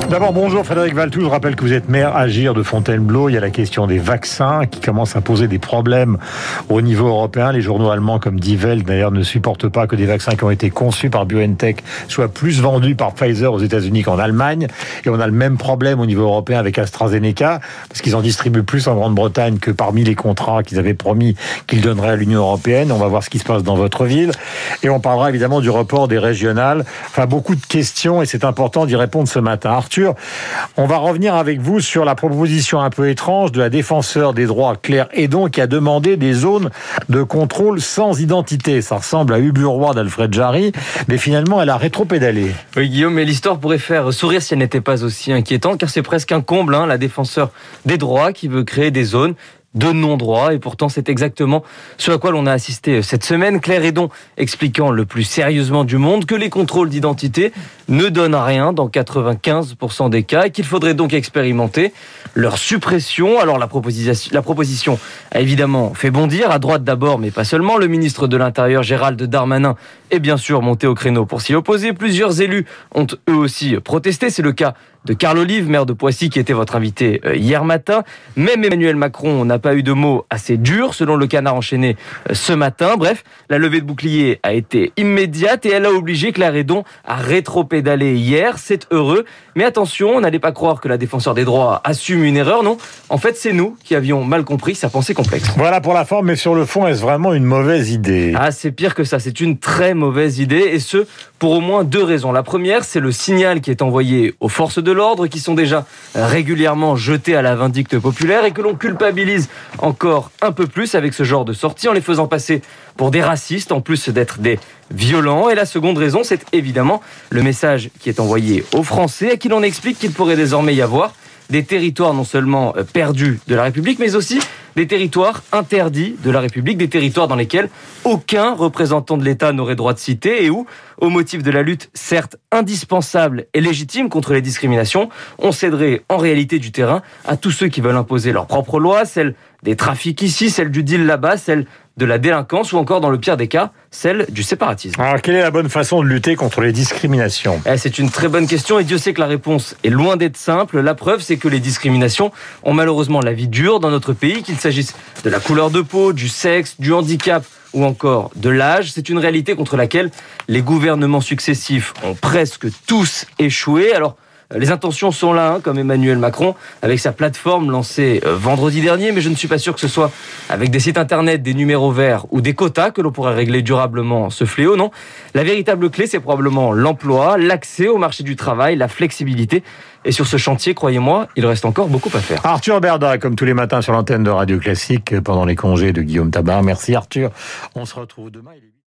D'abord, bonjour Frédéric Valtou. Je rappelle que vous êtes maire Agir de Fontainebleau. Il y a la question des vaccins qui commence à poser des problèmes au niveau européen. Les journaux allemands comme Die Welt, d'ailleurs, ne supportent pas que des vaccins qui ont été conçus par BioNTech soient plus vendus par Pfizer aux États-Unis qu'en Allemagne. Et on a le même problème au niveau européen avec AstraZeneca, parce qu'ils en distribuent plus en Grande-Bretagne que parmi les contrats qu'ils avaient promis qu'ils donneraient à l'Union européenne. On va voir ce qui se passe dans votre ville. Et on parlera évidemment du report des régionales. Enfin, beaucoup de questions et c'est important d'y répondre ce matin. Arthur, on va revenir avec vous sur la proposition un peu étrange de la défenseur des droits Claire Edon qui a demandé des zones de contrôle sans identité. Ça ressemble à Ubu-Roi d'Alfred Jarry, mais finalement elle a rétropédalé. Oui Guillaume, mais l'histoire pourrait faire sourire si elle n'était pas aussi inquiétante, car c'est presque un comble, hein, la défenseur des droits qui veut créer des zones de non-droit. Et pourtant, c'est exactement ce à quoi l'on a assisté cette semaine. Claire Edon expliquant le plus sérieusement du monde que les contrôles d'identité ne donnent rien dans 95% des cas et qu'il faudrait donc expérimenter leur suppression. Alors la proposition, la proposition a évidemment fait bondir, à droite d'abord, mais pas seulement. Le ministre de l'Intérieur, Gérald Darmanin, est bien sûr monté au créneau pour s'y opposer. Plusieurs élus ont eux aussi protesté. C'est le cas de Carl Olive, maire de Poissy, qui était votre invité euh, hier matin. Même Emmanuel Macron n'a pas eu de mots assez durs, selon le canard enchaîné euh, ce matin. Bref, la levée de bouclier a été immédiate et elle a obligé Claire Edon à rétro-pédaler hier. C'est heureux. Mais attention, n'allez pas croire que la défenseur des droits assume une erreur. Non, en fait, c'est nous qui avions mal compris sa pensée complexe. Voilà pour la forme, mais sur le fond, est-ce vraiment une mauvaise idée? Ah, c'est pire que ça. C'est une très mauvaise idée et ce, pour au moins deux raisons. La première, c'est le signal qui est envoyé aux forces de l'ordre qui sont déjà régulièrement jetées à la vindicte populaire et que l'on culpabilise encore un peu plus avec ce genre de sortie en les faisant passer pour des racistes en plus d'être des violents. Et la seconde raison, c'est évidemment le message qui est envoyé aux Français et qui l'on explique qu'il pourrait désormais y avoir des territoires non seulement perdus de la République, mais aussi des territoires interdits de la République, des territoires dans lesquels aucun représentant de l'État n'aurait droit de citer et où, au motif de la lutte certes indispensable et légitime contre les discriminations, on céderait en réalité du terrain à tous ceux qui veulent imposer leurs propres lois, celles des trafics ici, celles du deal là-bas, celles de la délinquance ou encore, dans le pire des cas, celle du séparatisme. Alors, quelle est la bonne façon de lutter contre les discriminations? Eh, C'est une très bonne question et Dieu sait que la réponse est loin d'être simple. La preuve, c'est que les discriminations ont malheureusement la vie dure dans notre pays, qu'il s'agisse de la couleur de peau, du sexe, du handicap ou encore de l'âge. C'est une réalité contre laquelle les gouvernements successifs ont presque tous échoué. Alors, les intentions sont là, hein, comme Emmanuel Macron, avec sa plateforme lancée euh, vendredi dernier, mais je ne suis pas sûr que ce soit avec des sites internet, des numéros verts ou des quotas que l'on pourrait régler durablement ce fléau, non. La véritable clé, c'est probablement l'emploi, l'accès au marché du travail, la flexibilité. Et sur ce chantier, croyez-moi, il reste encore beaucoup à faire. Arthur Berda, comme tous les matins sur l'antenne de Radio Classique pendant les congés de Guillaume Tabar. Merci Arthur. On se retrouve demain.